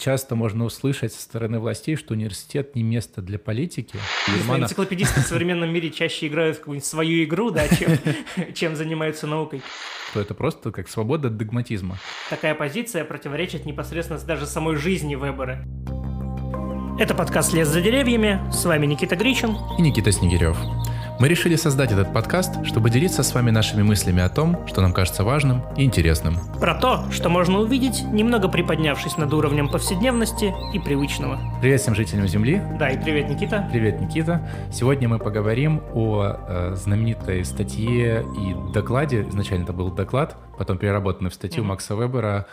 часто можно услышать со стороны властей, что университет не место для политики. Романа... Энциклопедисты в современном мире чаще играют в какую-нибудь свою игру, да, чем, чем занимаются наукой. То это просто как свобода от догматизма. Такая позиция противоречит непосредственно даже самой жизни Вебера. Это подкаст «Лес за деревьями». С вами Никита Гричин. И Никита Снегирев. Мы решили создать этот подкаст, чтобы делиться с вами нашими мыслями о том, что нам кажется важным и интересным. Про то, что можно увидеть, немного приподнявшись над уровнем повседневности и привычного. Привет всем жителям Земли. Да, и привет, Никита. Привет, Никита. Сегодня мы поговорим о э, знаменитой статье и докладе. Изначально это был доклад, потом переработанный в статью mm-hmm. Макса Вебера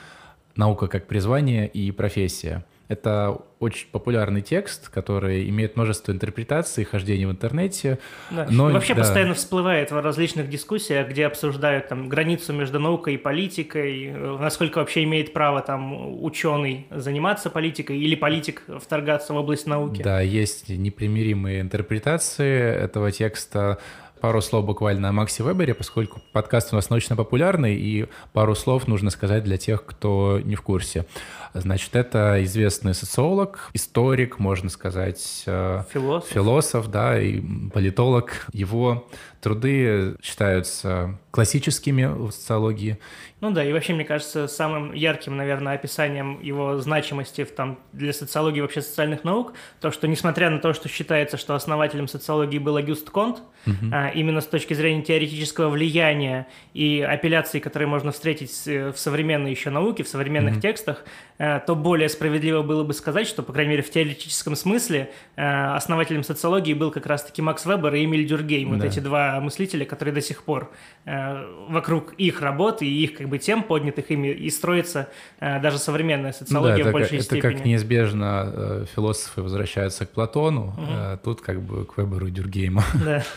«Наука как призвание и профессия». Это очень популярный текст, который имеет множество интерпретаций, хождений в интернете. Да. Но, Вообще да. постоянно всплывает в различных дискуссиях, где обсуждают там границу между наукой и политикой, насколько вообще имеет право там ученый заниматься политикой или политик вторгаться в область науки. Да, есть непримиримые интерпретации этого текста. Пару слов буквально о Максе Вебере, поскольку подкаст у нас научно популярный, и пару слов нужно сказать для тех, кто не в курсе. Значит, это известный социолог, историк, можно сказать, э, философ, философ да, и политолог. Его труды считаются классическими в социологии. Ну да, и вообще, мне кажется, самым ярким, наверное, описанием его значимости в, там, для социологии вообще социальных наук, то, что несмотря на то, что считается, что основателем социологии был Агюст Конт, угу. а, именно с точки зрения теоретического влияния и апелляций, которые можно встретить в современной еще науке, в современных угу. текстах, а, то более справедливо было бы сказать, что, по крайней мере, в теоретическом смысле а, основателем социологии был как раз-таки Макс Вебер и Эмиль Дюргейм, да. вот эти два мыслителя, которые до сих пор а, вокруг их работы и их как бы тем поднятых ими и строится э, даже современная социология да, в большей это степени. Это как неизбежно э, философы возвращаются к Платону, угу. э, тут как бы к Веберу Дюргейму. Да.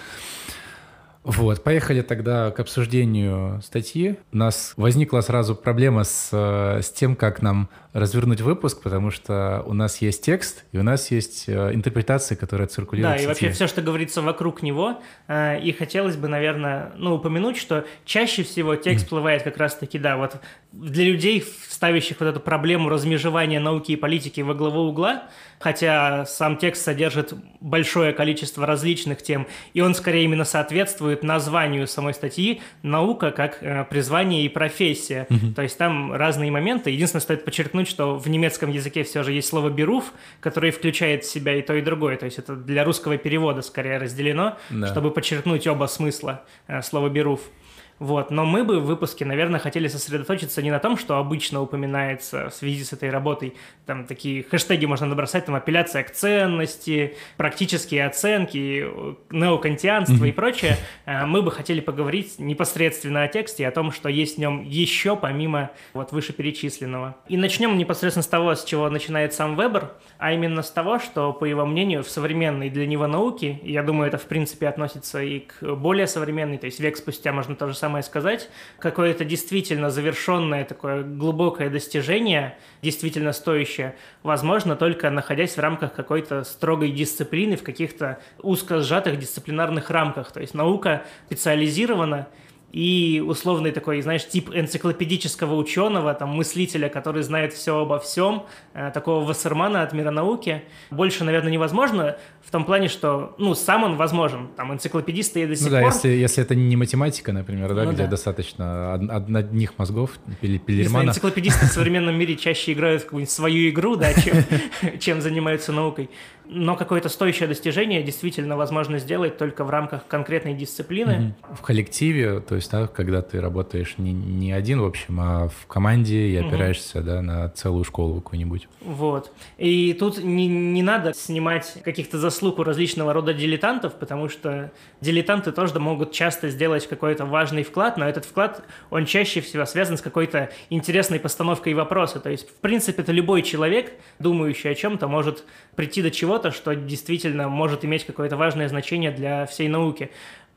Вот, поехали тогда к обсуждению статьи. У нас возникла сразу проблема с, э, с тем, как нам развернуть выпуск, потому что у нас есть текст, и у нас есть э, интерпретации, которые циркулируют Да, и вообще все, что говорится вокруг него. Э, и хотелось бы, наверное, ну, упомянуть, что чаще всего текст всплывает как раз-таки, да, вот для людей, ставящих вот эту проблему размежевания науки и политики во главу угла, хотя сам текст содержит большое количество различных тем, и он скорее именно соответствует названию самой статьи «Наука как э, призвание и профессия». Угу. То есть там разные моменты. Единственное, стоит подчеркнуть, что в немецком языке все же есть слово «беруф», которое включает в себя и то, и другое. То есть это для русского перевода скорее разделено, да. чтобы подчеркнуть оба смысла э, слова «беруф». Вот. Но мы бы в выпуске, наверное, хотели сосредоточиться не на том, что обычно упоминается в связи с этой работой. Там такие хэштеги можно набросать, там апелляция к ценности, практические оценки, неокантианство mm-hmm. и прочее. А мы бы хотели поговорить непосредственно о тексте, о том, что есть в нем еще помимо вот вышеперечисленного. И начнем непосредственно с того, с чего начинает сам Вебер, а именно с того, что, по его мнению, в современной для него науке, я думаю, это в принципе относится и к более современной, то есть век спустя можно то же самое самое сказать. Какое-то действительно завершенное такое глубокое достижение, действительно стоящее, возможно только находясь в рамках какой-то строгой дисциплины, в каких-то узко сжатых дисциплинарных рамках. То есть наука специализирована, и условный такой, знаешь, тип энциклопедического ученого, там, мыслителя, который знает все обо всем, э, такого Вассермана от мира науки, больше, наверное, невозможно в том плане, что, ну, сам он возможен, там, энциклопедисты и до сих ну, да, пор... если, если это не математика, например, да, ну, где да. достаточно од- одних мозгов, Пелермана. Энциклопедисты в современном мире чаще играют в какую-нибудь свою игру, да, чем, чем занимаются наукой но какое-то стоящее достижение действительно возможно сделать только в рамках конкретной дисциплины. В коллективе, то есть, да, когда ты работаешь не, не один, в общем, а в команде и опираешься угу. да, на целую школу какую-нибудь. Вот. И тут не, не надо снимать каких-то заслуг у различного рода дилетантов, потому что дилетанты тоже могут часто сделать какой-то важный вклад, но этот вклад, он чаще всего связан с какой-то интересной постановкой вопроса. То есть, в принципе, это любой человек, думающий о чем-то, может прийти до чего-то, что действительно может иметь какое-то важное значение для всей науки.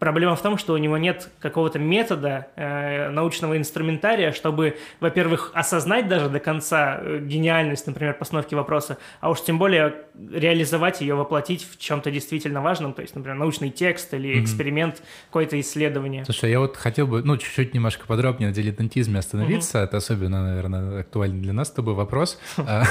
Проблема в том, что у него нет какого-то метода э, научного инструментария, чтобы, во-первых, осознать даже до конца э, гениальность, например, постановки вопроса, а уж тем более реализовать ее, воплотить в чем-то действительно важном, то есть, например, научный текст или эксперимент, mm-hmm. какое-то исследование. Слушай, я вот хотел бы, ну, чуть-чуть немножко подробнее на дилетантизме остановиться. Mm-hmm. Это особенно, наверное, актуальный для нас с тобой вопрос. А,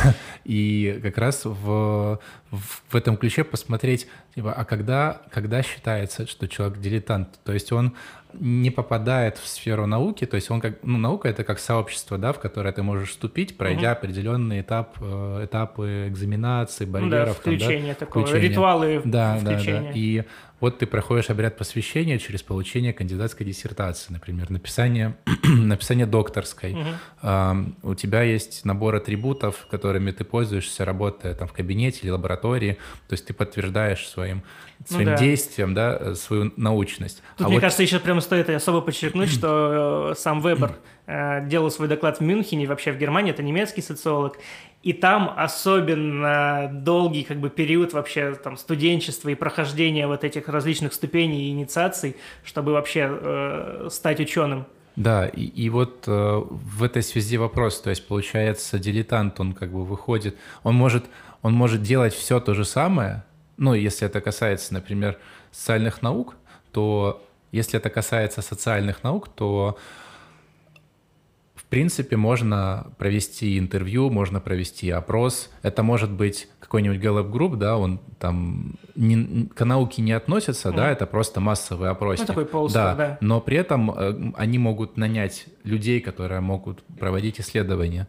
и как раз в, в этом ключе посмотреть, типа, а когда, когда считается, что человек дилетант, то есть он не попадает в сферу науки, то есть он как, ну, наука это как сообщество, да, в которое ты можешь вступить, пройдя угу. определенный этап, э, этапы экзаменации, барьеров. Да, включение там, да, такого, включение. ритуалы да, включения. Да, да, и вот ты проходишь обряд посвящения через получение кандидатской диссертации, например, написание, написание докторской. Угу. У тебя есть набор атрибутов, которыми ты пользуешься, работая там в кабинете или лаборатории. То есть ты подтверждаешь своим, ну своим ну, да. действием да, свою научность. Тут, а мне вот... кажется, еще прямо стоит особо подчеркнуть, что э, сам Вебер э, делал свой доклад в Мюнхене, вообще в Германии, это немецкий социолог, и там особенно долгий как бы период вообще там студенчества и прохождения вот этих различных ступеней и инициаций, чтобы вообще э, стать ученым. Да, и, и вот э, в этой связи вопрос, то есть получается дилетант, он как бы выходит, он может, он может делать все то же самое, ну, если это касается, например, социальных наук, то если это касается социальных наук, то принципе, можно провести интервью, можно провести опрос. Это может быть какой-нибудь Gallup Group, да, он там не, к науке не относится, mm. да, это просто массовый опросник. Ну, такой полстер, да, да. Но при этом э, они могут нанять людей, которые могут проводить исследования.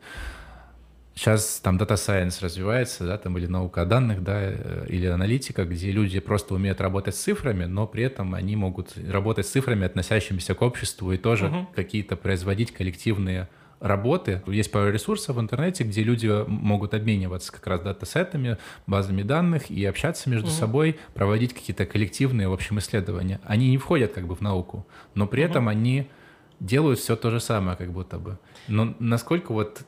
Сейчас там Data Science развивается, да, там или наука данных, да, э, или аналитика, где люди просто умеют работать с цифрами, но при этом они могут работать с цифрами, относящимися к обществу, и тоже угу. какие-то производить коллективные работы. Есть пару ресурсов в интернете, где люди могут обмениваться как раз датасетами, базами данных и общаться между угу. собой, проводить какие-то коллективные, в общем, исследования. Они не входят как бы в науку, но при угу. этом они делают все то же самое, как будто бы. Но насколько вот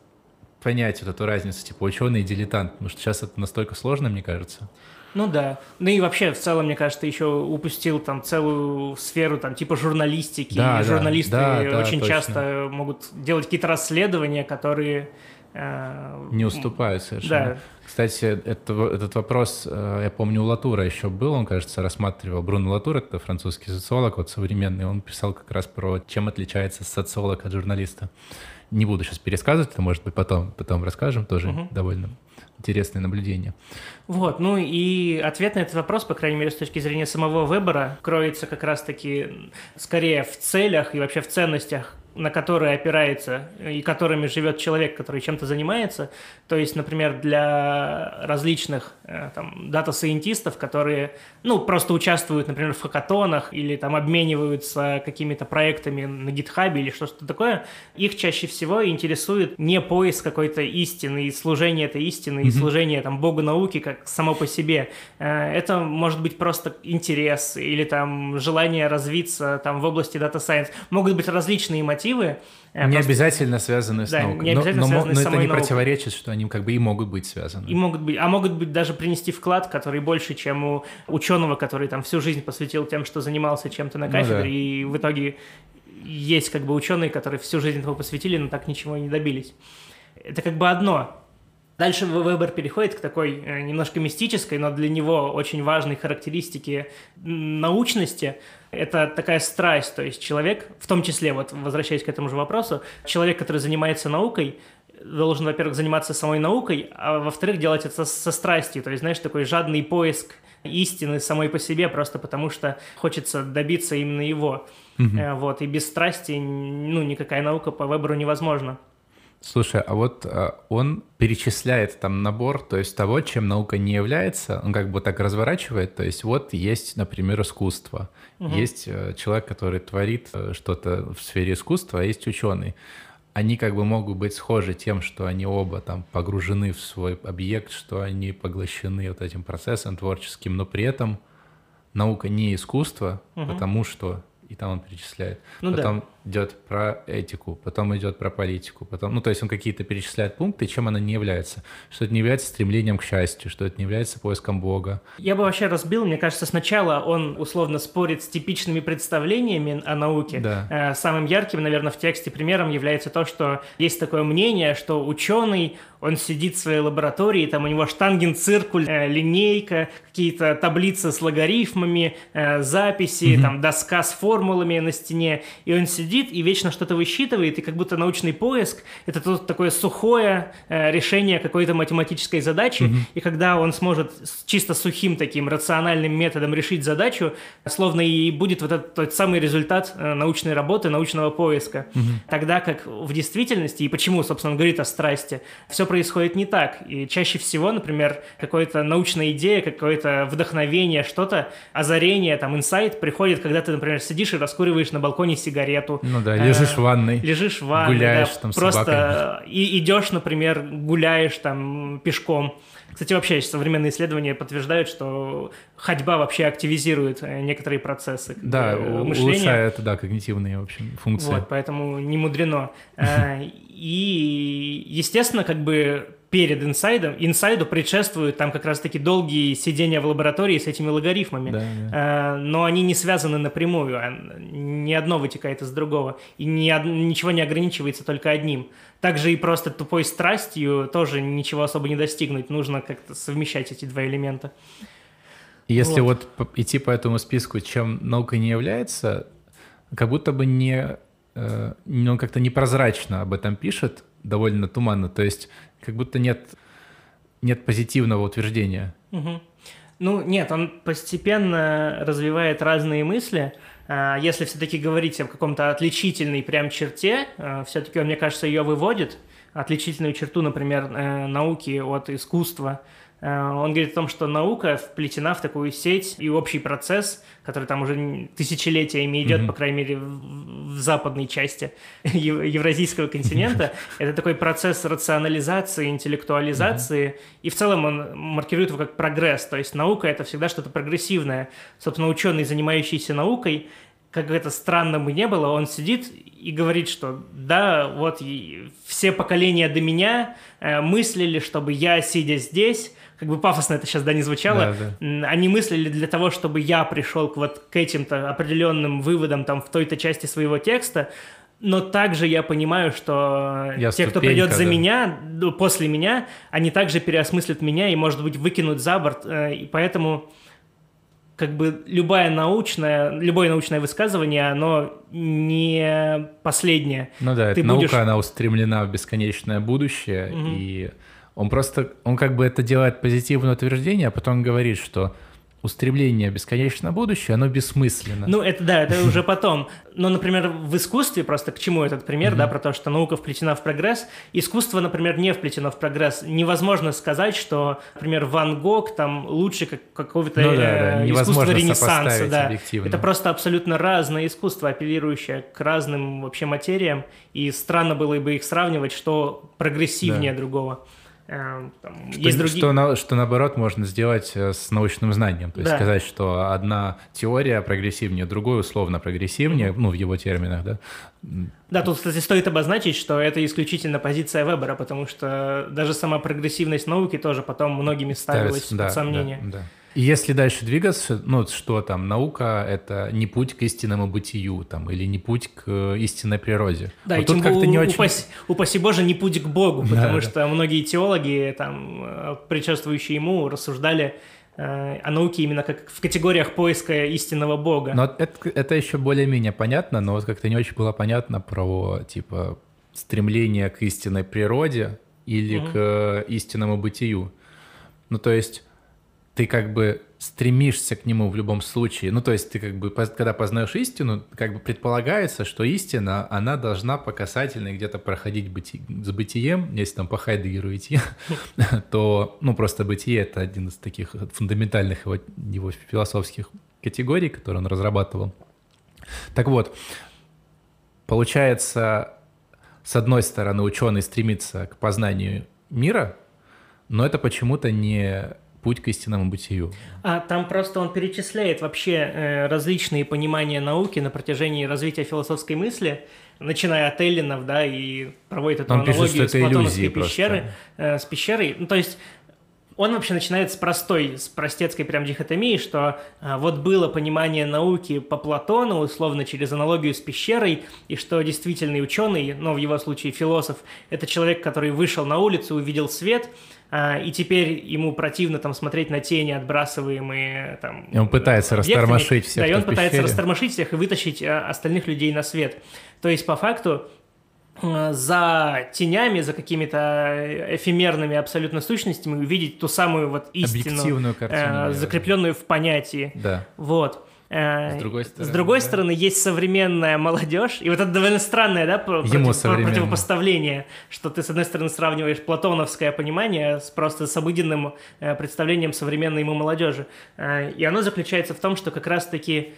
понять вот эту разницу, типа ученый и дилетант, потому что сейчас это настолько сложно, мне кажется. Ну да. Ну и вообще, в целом, мне кажется, ты еще упустил там целую сферу там типа журналистики. Да, и журналисты да, да, очень точно. часто могут делать какие-то расследования, которые... Э, Не уступают совершенно. Да. Кстати, это, этот вопрос, э, я помню, у Латура еще был, он, кажется, рассматривал. Бруно Латур, это французский социолог, вот современный, он писал как раз про, чем отличается социолог от журналиста. Не буду сейчас пересказывать, это, может быть, потом, потом расскажем, тоже угу. довольно интересное наблюдение. Вот, ну и ответ на этот вопрос, по крайней мере, с точки зрения самого выбора, кроется как раз-таки скорее в целях и вообще в ценностях на которые опирается и которыми живет человек, который чем-то занимается. То есть, например, для различных э, там, дата-сайентистов, которые ну, просто участвуют, например, в хакатонах или там обмениваются какими-то проектами на гитхабе или что-то такое, их чаще всего интересует не поиск какой-то истины и служение этой истины, mm-hmm. и служение там, Богу науки как само по себе. Э, это может быть просто интерес или там желание развиться там, в области data science. Могут быть различные мотивы, мотивы. Э, не просто... обязательно связаны с да, наукой. Не обязательно но, но, но это не наукой. противоречит, что они как бы и могут быть связаны. И могут быть, а могут быть даже принести вклад, который больше, чем у ученого, который там всю жизнь посвятил тем, что занимался чем-то на кафедре, ну, да. и в итоге есть как бы ученые, которые всю жизнь этого посвятили, но так ничего и не добились. Это как бы одно. Дальше выбор переходит к такой э, немножко мистической, но для него очень важной характеристике научности. Это такая страсть, то есть человек, в том числе, вот возвращаясь к этому же вопросу, человек, который занимается наукой, должен, во-первых, заниматься самой наукой, а во-вторых, делать это со страстью, то есть, знаешь, такой жадный поиск истины самой по себе, просто потому что хочется добиться именно его. Угу. Вот, и без страсти, ну, никакая наука по выбору невозможна. Слушай, а вот а, он перечисляет там набор, то есть того, чем наука не является, он как бы так разворачивает, то есть вот есть, например, искусство, угу. есть э, человек, который творит э, что-то в сфере искусства, а есть ученый. Они как бы могут быть схожи тем, что они оба там погружены в свой объект, что они поглощены вот этим процессом творческим, но при этом наука не искусство, угу. потому что и там он перечисляет. Ну, Потом, да идет про этику, потом идет про политику, потом, ну, то есть он какие-то перечисляет пункты, чем она не является. Что это не является стремлением к счастью, что это не является поиском Бога. Я бы вообще разбил, мне кажется, сначала он условно спорит с типичными представлениями о науке. Да. Э, самым ярким, наверное, в тексте примером является то, что есть такое мнение, что ученый, он сидит в своей лаборатории, там у него штангенциркуль, э, линейка, какие-то таблицы с логарифмами, э, записи, mm-hmm. там доска с формулами на стене, и он сидит и вечно что-то высчитывает, и как будто научный поиск — это тут такое сухое э, решение какой-то математической задачи, mm-hmm. и когда он сможет чисто сухим таким рациональным методом решить задачу, словно и будет вот этот тот самый результат э, научной работы, научного поиска. Mm-hmm. Тогда как в действительности, и почему, собственно, он говорит о страсти, все происходит не так. И чаще всего, например, какая-то научная идея, какое-то вдохновение, что-то, озарение, там, инсайт приходит, когда ты, например, сидишь и раскуриваешь на балконе сигарету. Ну да, лежишь в ванной. Лежишь в ванной, гуляешь да, там с просто собакой. и идешь, например, гуляешь там пешком. Кстати, вообще современные исследования подтверждают, что ходьба вообще активизирует э, некоторые процессы Да, э, мышления. улучшает, да, когнитивные, в общем, функции. Вот, поэтому не мудрено. Э, И, естественно, как бы перед инсайдом, инсайду предшествуют там как раз-таки долгие сидения в лаборатории с этими логарифмами. Да, да. Э, Но они не связаны напрямую, а ни одно вытекает из другого. И ни ничего не ограничивается только одним. Также и просто тупой страстью тоже ничего особо не достигнуть. Нужно как-то совмещать эти два элемента. Если Вот. вот идти по этому списку, чем наука не является, как будто бы не, э, ну, он как-то непрозрачно об этом пишет, довольно туманно, то есть как будто нет, нет позитивного утверждения. Мгм. Ну, нет, он постепенно развивает разные мысли. А, Если все-таки говорить о каком-то отличительной прям черте, все-таки он, мне кажется, ее выводит. Отличительную черту, например, э, науки от искусства. Э, Он говорит о том, что наука вплетена в такую сеть и общий процесс, который там уже тысячелетиями идет, Мгм. по крайней мере, в западной части ев- евразийского континента. Это такой процесс рационализации, интеллектуализации, и в целом он маркирует его как прогресс. То есть наука — это всегда что-то прогрессивное. Собственно, ученый, занимающийся наукой, как это странно бы не было, он сидит и говорит, что да, вот все поколения до меня э, мыслили, чтобы я, сидя здесь, как бы пафосно это сейчас, да, не звучало, Да, да. Они мыслили для того, чтобы я пришел к вот к этим-то определенным выводам там в той-то части своего текста, но также я понимаю, что Я те, кто придет за да. меня, ну, после меня, они также переосмыслят меня и, может быть, выкинут за борт. э, И поэтому как бы любая научная, любое научное высказывание, оно не последнее. Ну да, Ты наука, будешь- она устремлена в бесконечное будущее, Мгм. и он просто, он как бы это делает позитивное утверждение, а потом говорит, что устремление в бесконечное будущее, оно бессмысленно. Ну, это да, это уже потом. Но, например, в искусстве, просто к чему этот пример, да, про то, что наука вплетена в прогресс, искусство, например, не вплетено в прогресс. Невозможно сказать, что, например, Ван Гог там лучше как какого-то Ну да, да, э, искусства Ренессанса. Да. объективно. Это просто абсолютно разное искусство, апеллирующее к разным вообще материям, и странно было бы их сравнивать, что прогрессивнее Да. другого. Э, там Что, есть другие... что, на- что наоборот можно сделать э, с научным знанием. То есть Да. сказать, что одна теория прогрессивнее, другой условно прогрессивнее, ну, в его терминах, да. Да, тут, кстати, стоит обозначить, что это исключительно позиция Вебера, потому что даже сама прогрессивность науки тоже потом многими ставилась ставится- под сомнение. да, да. И если дальше двигаться, ну, что там, наука — это не путь к истинному бытию, там, или не путь к э, истинной природе. Да, Вот и тут как-то не очень... упаси, упаси Боже, не путь к Богу, Да, потому да. что многие теологи, там, э, предшествующие ему, рассуждали э, о науке именно как в категориях поиска истинного Бога. Но это, это еще более-менее понятно, но вот как-то не очень было понятно про, типа, стремление к истинной природе или Мгм. к истинному бытию. Ну, то есть ты как бы стремишься к нему в любом случае. Ну, то есть ты как бы, когда познаешь истину, как бы предполагается, что истина, она должна по касательной где-то проходить быти- с бытием, если там по Хайдегеру идти, то, ну, просто бытие — это один из таких фундаментальных его, его философских категорий, которые он разрабатывал. Так вот, получается, с одной стороны, ученый стремится к познанию мира, но это почему-то не путь к истинному бытию. А там просто он перечисляет вообще э, различные понимания науки на протяжении развития философской мысли, начиная от Эллинов, да, и проводит эту Он аналогию пишет, с платоновской пещеры, э, с пещерой. Ну, то есть он вообще начинает с простой, с простецкой прям дихотомии, что а, вот было понимание науки по Платону, условно через аналогию с пещерой, и что действительный ученый, но в его случае философ, это человек, который вышел на улицу, увидел свет, и теперь ему противно там смотреть на тени, отбрасываемые там... И он пытается объектами. растормошить всех, Да, и он пытается растормошить всех и вытащить а, остальных людей на свет. То есть, по факту, э, за тенями, за какими-то эфемерными абсолютно сущностями увидеть ту самую вот истину, Объективную картину, э, закрепленную в понятии. Да. Вот. Э, С другой с стороны, другой да. стороны, есть современная молодежь, и вот это довольно странное, да, Ему против- противопоставление, что ты, с одной стороны, сравниваешь платоновское понимание с просто с обыденным э, представлением современной ему молодежи. Э, и оно заключается в том, что как раз-таки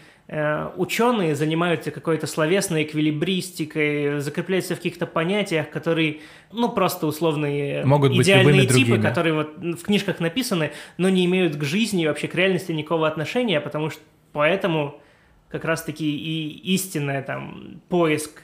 ученые занимаются какой-то словесной эквилибристикой, закрепляются в каких-то понятиях, которые, ну, просто условные Могут быть идеальные любыми типы, другими. которые вот в книжках написаны, но не имеют к жизни и вообще к реальности никакого отношения, потому что поэтому как раз-таки и истинный там поиск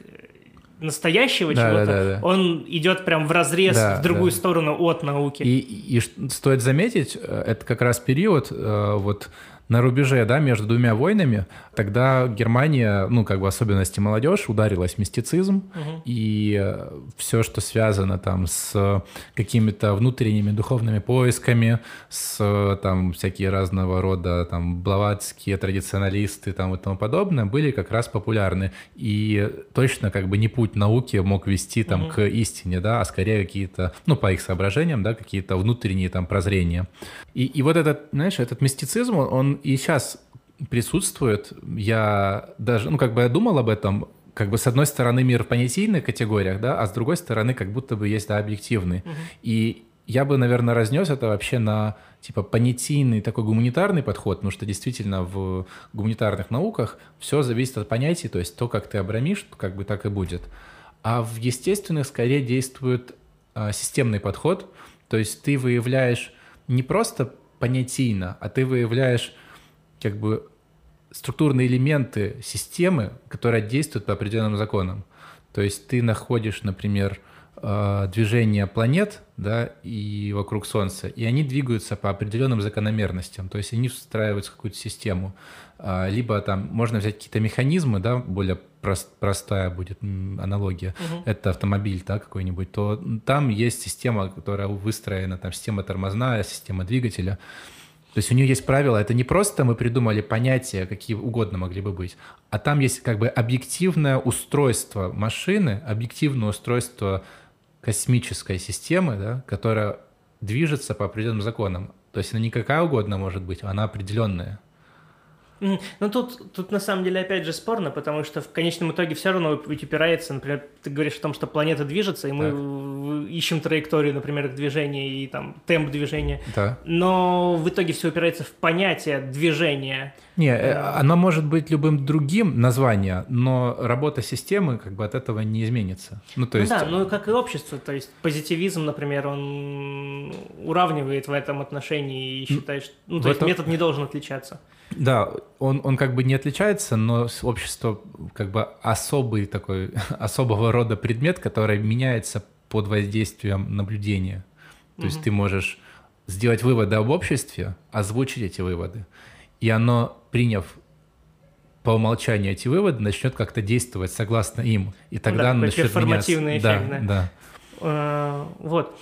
настоящего Да, чего-то, да, да, да. он идет прям в разрез Да, в другую да. сторону от науки. И, и ш- стоит заметить, э, это как раз период э, вот на рубеже, да, между двумя войнами, тогда Германия, ну, как бы особенности молодежь, ударилась в мистицизм, Мгм. и все, что связано там с какими-то внутренними духовными поисками, с э, там всякие разного рода там блаватские традиционалисты там и тому подобное, были как раз популярны. И точно как бы не путь науки мог вести там Мгм. к истине, да, а скорее какие-то, ну, по их соображениям, да, какие-то внутренние там прозрения. И, и вот этот, знаешь, этот мистицизм, он, он и сейчас присутствует. Я даже, ну, как бы я думал об этом, как бы с одной стороны мир в понятийных категориях, да, а с другой стороны как будто бы есть, да, объективный. Мгм. И я бы, наверное, разнес это вообще на типа понятийный такой гуманитарный подход, потому что действительно в гуманитарных науках все зависит от понятий, то есть то, как ты обрамишь, как бы так и будет. А в естественных скорее действует а, системный подход, то есть ты выявляешь не просто понятийно, а ты выявляешь как бы структурные элементы системы, которые действуют по определенным законам. То есть ты находишь, например, э, движение планет, да, и вокруг Солнца, и они двигаются по определенным закономерностям, то есть они встраиваются в какую-то систему. А, Либо там можно взять какие-то механизмы, да, более прос- простая будет аналогия, Мгм. это автомобиль, да, какой-нибудь, то там есть система, которая выстроена, там система тормозная, система двигателя, то есть у нее есть правила, это не просто мы придумали понятия, какие угодно могли бы быть, а там есть как бы объективное устройство машины, объективное устройство космической системы, да, которая движется по определенным законам. То есть она не какая угодно может быть, она определенная. Ну тут, тут на самом деле опять же спорно, потому что в конечном итоге все равно ведь упирается, например, ты говоришь о том, что планета движется, и мы Так. в- ищем траекторию, например, движения и там темп движения, Да. но в итоге все упирается в понятие движения. Не, э, оно может быть любым другим название, но работа системы как бы от этого не изменится. Ну, то Ну есть... да, ну как и общество, то есть позитивизм, например, он уравнивает в этом отношении и считает, что ну, в то есть этом- метод не должен отличаться. Да, он, он как бы не отличается, но общество как бы особый такой, особого рода предмет, который меняется под воздействием наблюдения. То есть Мгм. ты можешь сделать выводы об обществе, озвучить эти выводы, и оно, приняв по умолчанию эти выводы, начнет как-то действовать согласно им. И тогда да, начнет меняться. эффект, да. да. Э, Вот.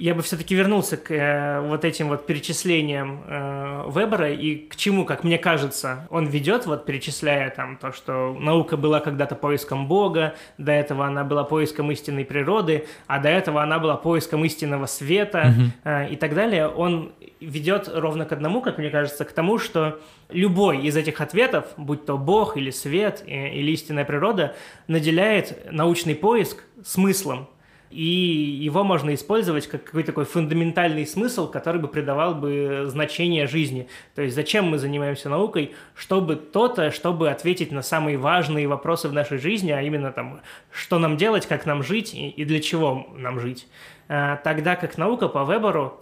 Я бы все-таки вернулся к э, вот этим вот перечислениям э, Вебера и к чему, как мне кажется, он ведет, вот перечисляя там то, что наука была когда-то поиском Бога, до этого она была поиском истинной природы, а до этого она была поиском истинного света э, и так далее. Он ведет ровно к одному, как мне кажется, к тому, что любой из этих ответов, будь то Бог или свет э, или истинная природа, наделяет научный поиск смыслом. И его можно использовать как какой-то такой фундаментальный смысл, который бы придавал бы значение жизни. То есть зачем мы занимаемся наукой? Чтобы то-то, чтобы ответить на самые важные вопросы в нашей жизни, а именно там, что нам делать, как нам жить и, для чего нам жить. А, Тогда как наука по Веберу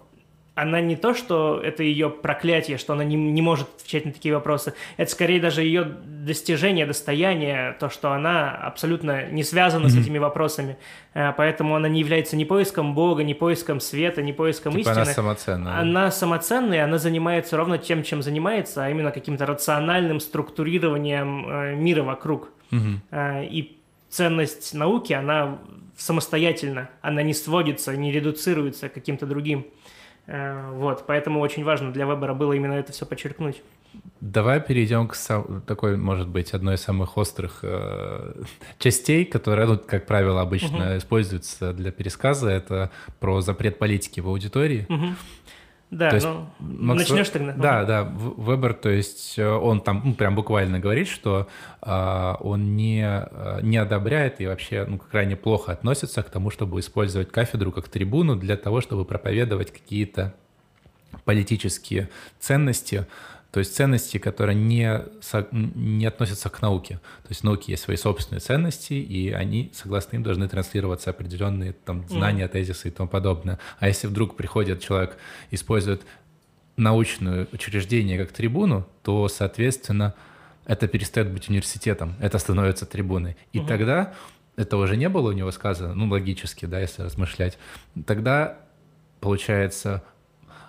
она не то, что это ее проклятие, что она не, не может отвечать на такие вопросы, это скорее даже ее достижение, достояние, то, что она абсолютно не связана mm-hmm. с этими вопросами, э, поэтому она не является ни поиском Бога, ни поиском света, ни поиском типа истины. она самоценная. Она самоценная, она занимается ровно тем, чем занимается, а именно каким-то рациональным структурированием э, мира вокруг. Mm-hmm. И ценность науки, она самостоятельно, она не сводится, не редуцируется к каким-то другим. Э, вот, поэтому очень важно для выбора было именно это все подчеркнуть. Давай перейдем к сам... такой, может быть, одной из самых острых э, частей, которая, ну, как правило, обычно угу. используется для пересказа. Это про запрет политики в аудитории. Угу. Да, есть, ну, Макс... начнешь тогда? Да, да, Вебер, то есть э, он там ну, прям буквально говорит, что э, он не, э, не одобряет и вообще ну, крайне плохо относится к тому, чтобы использовать кафедру как трибуну для того, чтобы проповедовать какие-то политические ценности, то есть ценности, которые не, не относятся к науке. То есть в науке есть свои собственные ценности, и они, согласно им, должны транслироваться определенные там, знания, тезисы и тому подобное. А если вдруг приходит человек, использует научное учреждение как трибуну, то, соответственно, это перестает быть университетом, это становится трибуной. И mm тогда, это уже не было у него сказано, ну, логически, да, если размышлять, тогда, получается,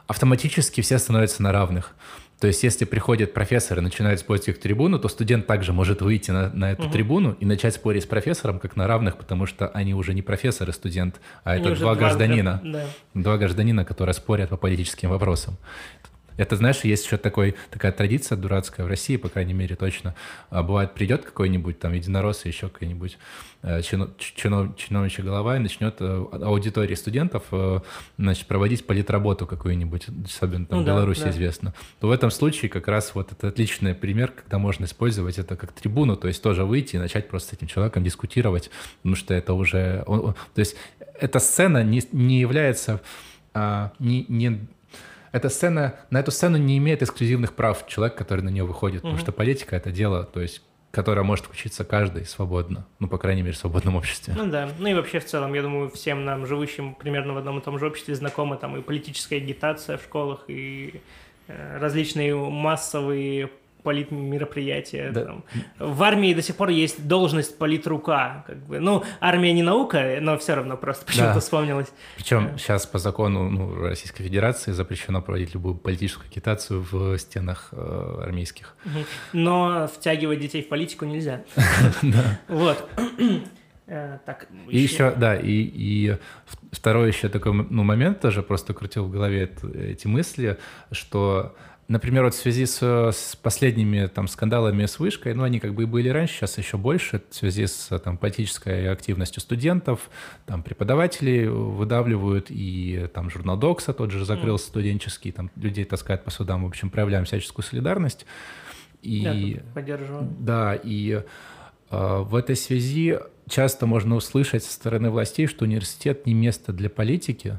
автоматически все становятся на равных. То есть, если приходит профессор и начинает спорить их трибуну, то студент также может выйти на, на эту угу. трибуну и начать спорить с профессором как на равных, потому что они уже не профессор и студент, а они это два гражданина. Да. Два гражданина, которые спорят по политическим вопросам. Это, знаешь, есть еще такой, такая традиция дурацкая в России, по крайней мере, точно. А бывает, придет какой-нибудь там единорос еще какой-нибудь э, чинов, чинов, чиновничья голова и начнет э, аудитории студентов э, значит, проводить политработу какую-нибудь, особенно там ну, в Беларуси да. известно. То в этом случае как раз вот это отличный пример, когда можно использовать это как трибуну, то есть тоже выйти и начать просто с этим человеком дискутировать, потому что это уже... Он, то есть эта сцена не, не является... А, не, не эта сцена, на эту сцену не имеет эксклюзивных прав человек, который на нее выходит, угу. потому что политика — это дело, то есть которое может учиться каждый свободно, ну, по крайней мере, в свободном обществе. Ну да, ну и вообще в целом, я думаю, всем нам, живущим примерно в одном и том же обществе, знакома там и политическая агитация в школах, и э, различные массовые политмероприятия. Да. Там. В армии до сих пор есть должность политрука. Как бы. Ну, армия не наука, но все равно просто почему-то да. вспомнилось. Причем сейчас по закону ну, Российской Федерации запрещено проводить любую политическую агитацию в стенах э, армейских. Но втягивать детей в политику нельзя. Вот. Э, так, и еще, да, и, и второй еще такой ну, момент тоже просто крутил в голове эти мысли, что Например, вот в связи с, с последними там скандалами с вышкой, ну, они как бы и были раньше, сейчас еще больше, в связи с там политической активностью студентов, там преподавателей выдавливают, и там журнал Докса тот же закрылся mm. студенческий, там людей таскают по судам, в общем, проявляем всяческую солидарность. И, да, поддерживаю. Да, и э, в этой связи часто можно услышать со стороны властей, что университет не место для политики,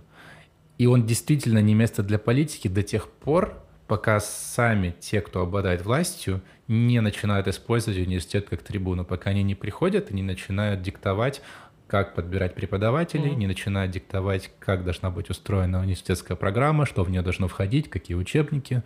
и он действительно не место для политики до тех пор, пока сами те, кто обладает властью, не начинают использовать университет как трибуну, пока они не приходят и не начинают диктовать, как подбирать преподавателей, mm-hmm. не начинают диктовать, как должна быть устроена университетская программа, что в нее должно входить, какие учебники,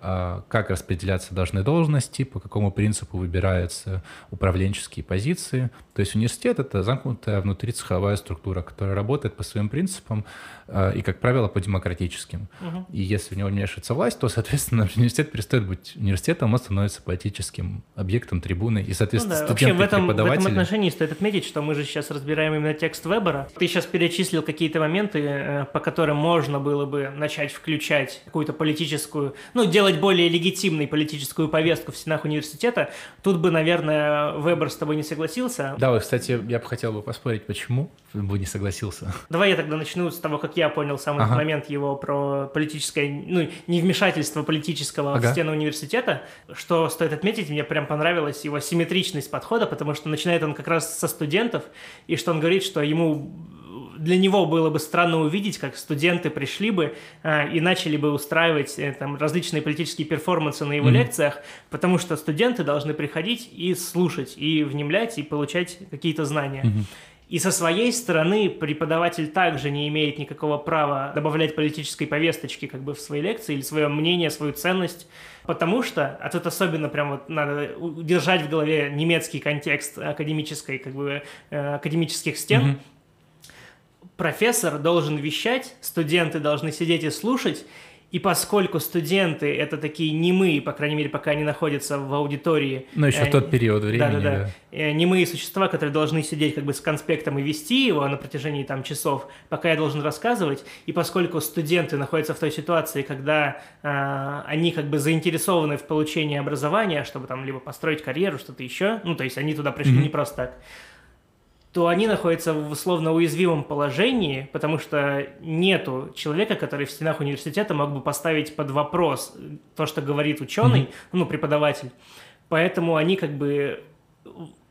как распределяться должны должности, по какому принципу выбираются управленческие позиции. То есть университет — это замкнутая внутри цеховая структура, которая работает по своим принципам а, и, как правило, по демократическим. Угу. И если в него вмешивается власть, то, соответственно, университет перестает быть университетом, он становится политическим объектом, трибуной. И, соответственно, ну, да. студенты Вообще, в этом, в этом отношении стоит отметить, что мы же сейчас разбираем именно текст Вебера. Ты сейчас перечислил какие-то моменты, э, по которым можно было бы начать включать какую-то политическую, ну, делать более легитимной политическую повестку в стенах университета. Тут бы, наверное, Вебер с тобой не согласился. Да, вот, кстати, я бы хотел бы поспорить, почему бы не согласился. Давай я тогда начну с того, как я понял самый ага. момент его про политическое, ну, невмешательство политического ага. в стены университета. Что стоит отметить, мне прям понравилась его симметричность подхода, потому что начинает он как раз со студентов, и что он говорит, что ему для него было бы странно увидеть, как студенты пришли бы э, и начали бы устраивать э, там различные политические перформансы на его mm-hmm. лекциях, потому что студенты должны приходить и слушать, и внемлять, и получать какие-то знания. Mm-hmm. И со своей стороны преподаватель также не имеет никакого права добавлять политической повесточки как бы в свои лекции или свое мнение, свою ценность, потому что, а тут особенно прям вот надо держать в голове немецкий контекст академической, как бы, э, академических стен, mm-hmm профессор должен вещать, студенты должны сидеть и слушать, и поскольку студенты это такие немые, по крайней мере, пока они находятся в аудитории. Ну, еще э, тот период времени. Да, да, да. да. Э, немые существа, которые должны сидеть как бы с конспектом и вести его на протяжении там часов, пока я должен рассказывать. И поскольку студенты находятся в той ситуации, когда э, они как бы заинтересованы в получении образования, чтобы там либо построить карьеру, что-то еще, ну, то есть они туда пришли mm-hmm. не просто так, то они находятся в условно уязвимом положении, потому что нету человека, который в стенах университета мог бы поставить под вопрос то, что говорит ученый, mm-hmm. ну, преподаватель. Поэтому они как бы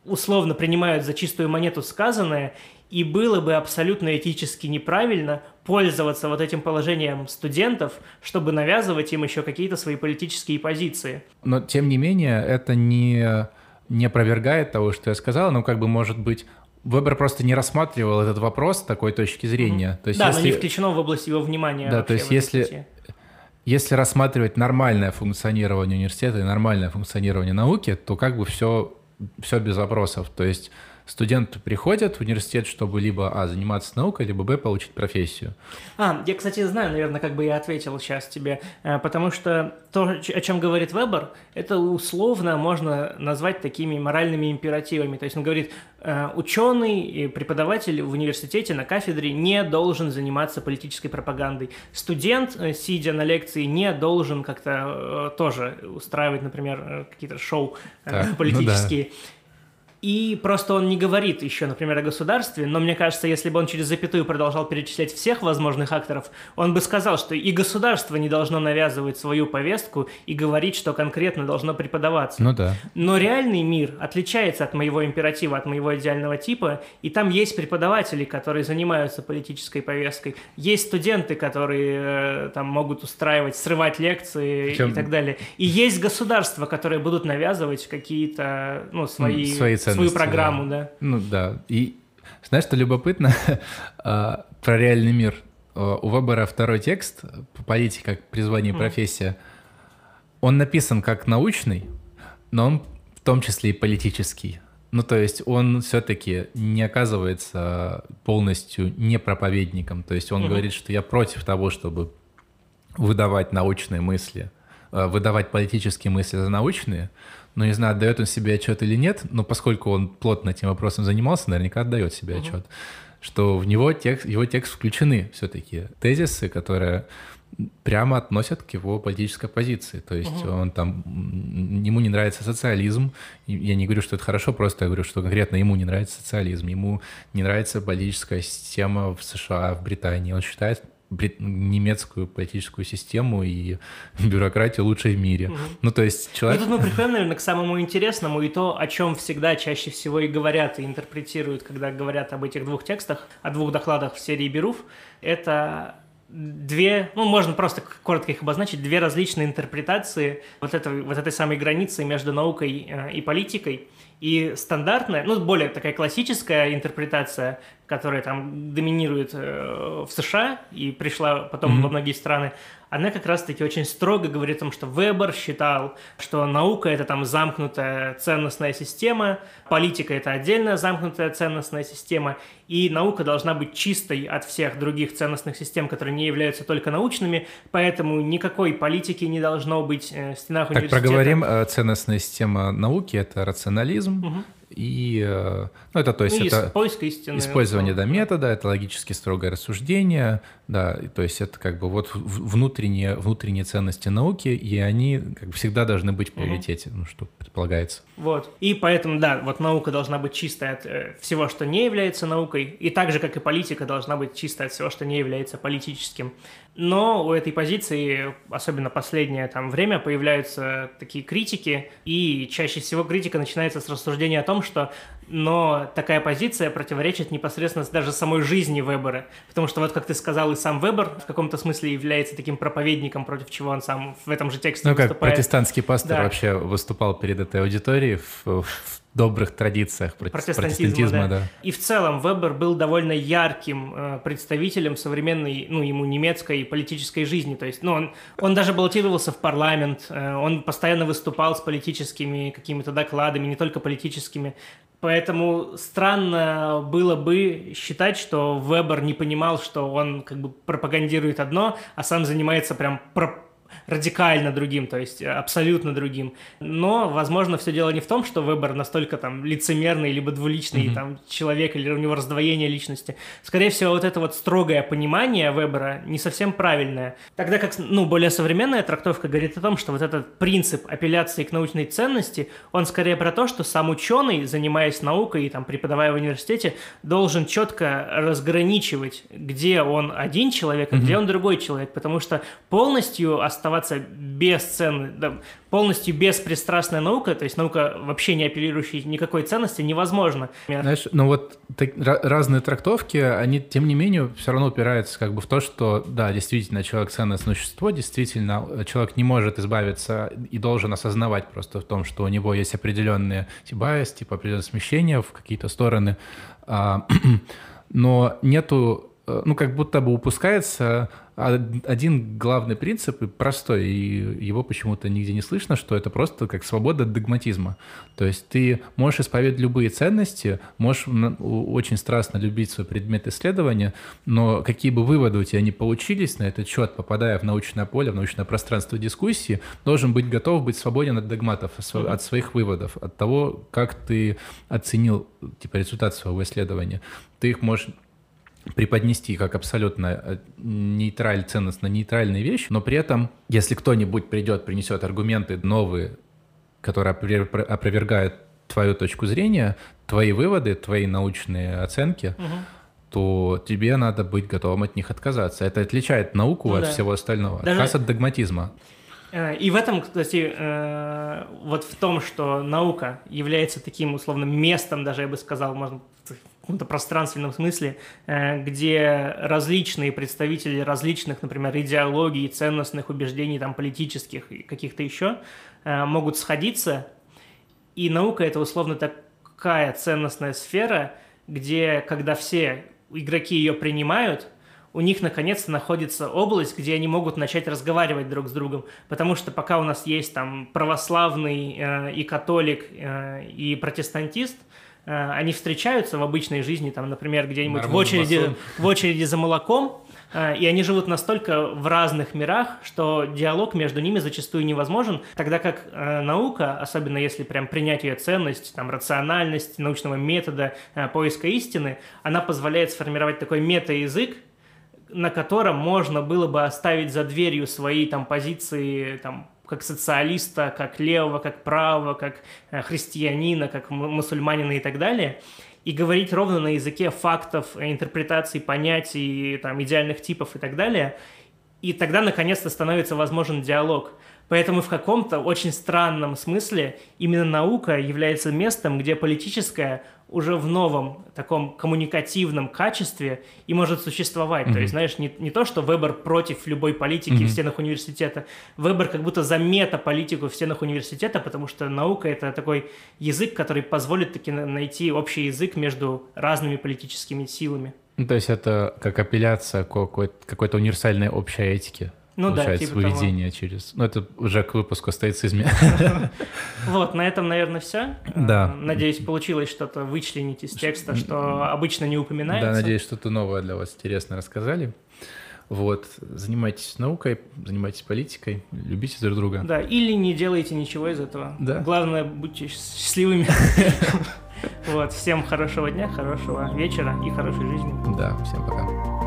условно принимают за чистую монету сказанное, и было бы абсолютно этически неправильно пользоваться вот этим положением студентов, чтобы навязывать им еще какие-то свои политические позиции. Но, тем не менее, это не не опровергает того, что я сказал, но как бы может быть Вебер просто не рассматривал этот вопрос с такой точки зрения. Mm-hmm. То есть, да, если... но не включено в область его внимания. Да, то есть если, если рассматривать нормальное функционирование университета и нормальное функционирование науки, то как бы все, все без вопросов. То есть студенты приходят в университет, чтобы либо а, заниматься наукой, либо б, получить профессию. А, я, кстати, знаю, наверное, как бы я ответил сейчас тебе, э, потому что то, о чем говорит Вебер, это условно можно назвать такими моральными императивами. То есть он говорит, э, ученый и преподаватель в университете на кафедре не должен заниматься политической пропагандой. Студент, э, сидя на лекции, не должен как-то тоже устраивать, например, какие-то шоу так, политические. Ну да. И просто он не говорит еще, например, о государстве, но мне кажется, если бы он через запятую продолжал перечислять всех возможных акторов, он бы сказал, что и государство не должно навязывать свою повестку и говорить, что конкретно должно преподаваться. Ну да. Но реальный мир отличается от моего императива, от моего идеального типа, и там есть преподаватели, которые занимаются политической повесткой, есть студенты, которые э, там могут устраивать, срывать лекции Причем... и так далее. И есть государства, которые будут навязывать какие-то, ну, свои... свои свою программу, да. да. Ну да. И знаешь, что любопытно а, про реальный мир? А, у Вебера второй текст «Политика как призвание и профессия». Он написан как научный, но он в том числе и политический. Ну, то есть он все-таки не оказывается полностью не проповедником. То есть он угу. говорит, что я против того, чтобы выдавать научные мысли, а, выдавать политические мысли за научные, но не знаю, отдает он себе отчет или нет, но поскольку он плотно этим вопросом занимался, наверняка отдает себе угу. отчет, что в него текст, его текст включены все-таки тезисы, которые прямо относят к его политической позиции. То есть угу. он там, ему не нравится социализм. Я не говорю, что это хорошо, просто я говорю, что конкретно ему не нравится социализм. Ему не нравится политическая система в США, в Британии. Он считает немецкую политическую систему и бюрократию лучшей в мире. Угу. Ну, то есть человек... Ну, тут мы приходим, наверное, к самому интересному и то, о чем всегда чаще всего и говорят, и интерпретируют, когда говорят об этих двух текстах, о двух докладах в серии Беруф, это две, ну, можно просто коротко их обозначить, две различные интерпретации вот, этой вот этой самой границы между наукой э, и политикой. И стандартная, ну, более такая классическая интерпретация, которая там доминирует э, в США и пришла потом mm-hmm. во многие страны, она как раз-таки очень строго говорит о том, что Вебер считал, что наука – это там замкнутая ценностная система, политика – это отдельная замкнутая ценностная система, и наука должна быть чистой от всех других ценностных систем, которые не являются только научными, поэтому никакой политики не должно быть э, в стенах так, университета. проговорим, э, ценностная система науки – это рационализм, угу и э, ну, это то есть ну, это поиск истины, использование да, метода, это логически строгое рассуждение, да, то есть это как бы вот внутренние внутренние ценности науки, и они как бы всегда должны быть в приоритете, угу. ну что предполагается. Вот и поэтому да, вот наука должна быть чистая от э, всего, что не является наукой, и так же как и политика должна быть чистая от всего, что не является политическим. Но у этой позиции, особенно последнее там время, появляются такие критики, и чаще всего критика начинается с рассуждения о том, что но такая позиция противоречит непосредственно даже самой жизни Вебера, потому что вот, как ты сказал, и сам Вебер в каком-то смысле является таким проповедником, против чего он сам в этом же тексте Ну, как выступает. протестантский пастор Да. вообще выступал перед этой аудиторией в, в добрых традициях протестантизма, протестантизма, да. да. И в целом Вебер был довольно ярким э, представителем современной, ну, ему немецкой политической жизни. То есть, ну, он, он даже баллотировался в парламент, э, он постоянно выступал с политическими какими-то докладами, не только политическими. Поэтому странно было бы считать, что Вебер не понимал, что он как бы пропагандирует одно, а сам занимается прям радикально другим, то есть абсолютно другим. Но, возможно, все дело не в том, что выбор настолько там лицемерный, либо двуличный там человек, или у него раздвоение личности. Скорее всего, вот это вот строгое понимание выбора не совсем правильное. Тогда как, ну, более современная трактовка говорит о том, что вот этот принцип апелляции к научной ценности, он скорее про то, что сам ученый, занимаясь наукой и там преподавая в университете, должен четко разграничивать, где он один человек, а где он другой человек, потому что полностью оставаться бесценной, да, полностью беспристрастная наука, то есть наука вообще не апеллирующая никакой ценности, невозможно. Знаешь, ну вот так- ра- разные трактовки, они, тем не менее, все равно упираются как бы в то, что, да, действительно, человек ценное существо, действительно, человек не может избавиться и должен осознавать просто в том, что у него есть определенные байс, типа определенные смещения в какие-то стороны, А, но нету, ну, как будто бы упускается од- один главный принцип, простой, и его почему-то нигде не слышно, что это просто как свобода от догматизма. То есть ты можешь исповедовать любые ценности, можешь очень страстно любить свой предмет исследования, но какие бы выводы у тебя ни получились на этот счет, попадая в научное поле, в научное пространство дискуссии, должен быть готов быть свободен от догматов, от своих выводов, от того, как ты оценил типа, результат своего исследования. Ты их можешь преподнести как абсолютно э, нейтраль, ценностно нейтральные вещи, но при этом, если кто-нибудь придет, принесет аргументы новые, которые опровер- опровергают твою точку зрения, твои выводы, твои научные оценки, то тебе надо быть готовым от них отказаться. Это отличает науку Ну от да. всего остального. Даже- Отказ от догматизма. Э, И в этом, кстати, э, вот в том, что наука является таким условным местом, даже я бы сказал, можно каком-то пространственном смысле, э, где различные представители различных, например, идеологий, ценностных убеждений, там, политических и каких-то еще, э, могут сходиться, и наука это условно такая ценностная сфера, где, когда все игроки ее принимают, у них наконец-то находится область, где они могут начать разговаривать друг с другом. Потому что пока у нас есть там православный э, и католик э, и протестантист, они встречаются в обычной жизни, там, например, где-нибудь в очереди, в очереди за молоком, э, и они живут настолько в разных мирах, что диалог между ними зачастую невозможен, тогда как э, наука, особенно если прям принять ее ценность, там, рациональность научного метода, э, поиска истины, она позволяет сформировать такой мета-язык, на котором можно было бы оставить за дверью свои там позиции там как социалиста, как левого, как правого, как э, христианина, как мусульманина и так далее, и говорить ровно на языке фактов, э, интерпретаций, понятий, там, идеальных типов и так далее, и тогда наконец-то становится возможен диалог. Поэтому в каком-то очень странном смысле именно наука является местом, где политическое уже в новом таком коммуникативном качестве и может существовать. То есть, знаешь, не, не то, что выбор против любой политики в стенах университета, выбор как будто за метаполитику в стенах университета, потому что наука — это такой язык, который позволит таки на- найти общий язык между разными политическими силами. То есть это как апелляция к какой- какой-то универсальной общей этике. Ну да, получается, типа того. выведение через... Ну, это уже к выпуску о стоицизме. Вот, на этом, наверное, все. Да. Надеюсь, получилось что-то вычленить из текста, что обычно не упоминается. Да, надеюсь, что-то новое для вас интересно рассказали. Вот, занимайтесь наукой, занимайтесь политикой, любите друг друга. Да, или не делайте ничего из этого. Да. Главное, будьте счастливыми. Вот, всем хорошего дня, хорошего вечера и хорошей жизни. Да, всем пока.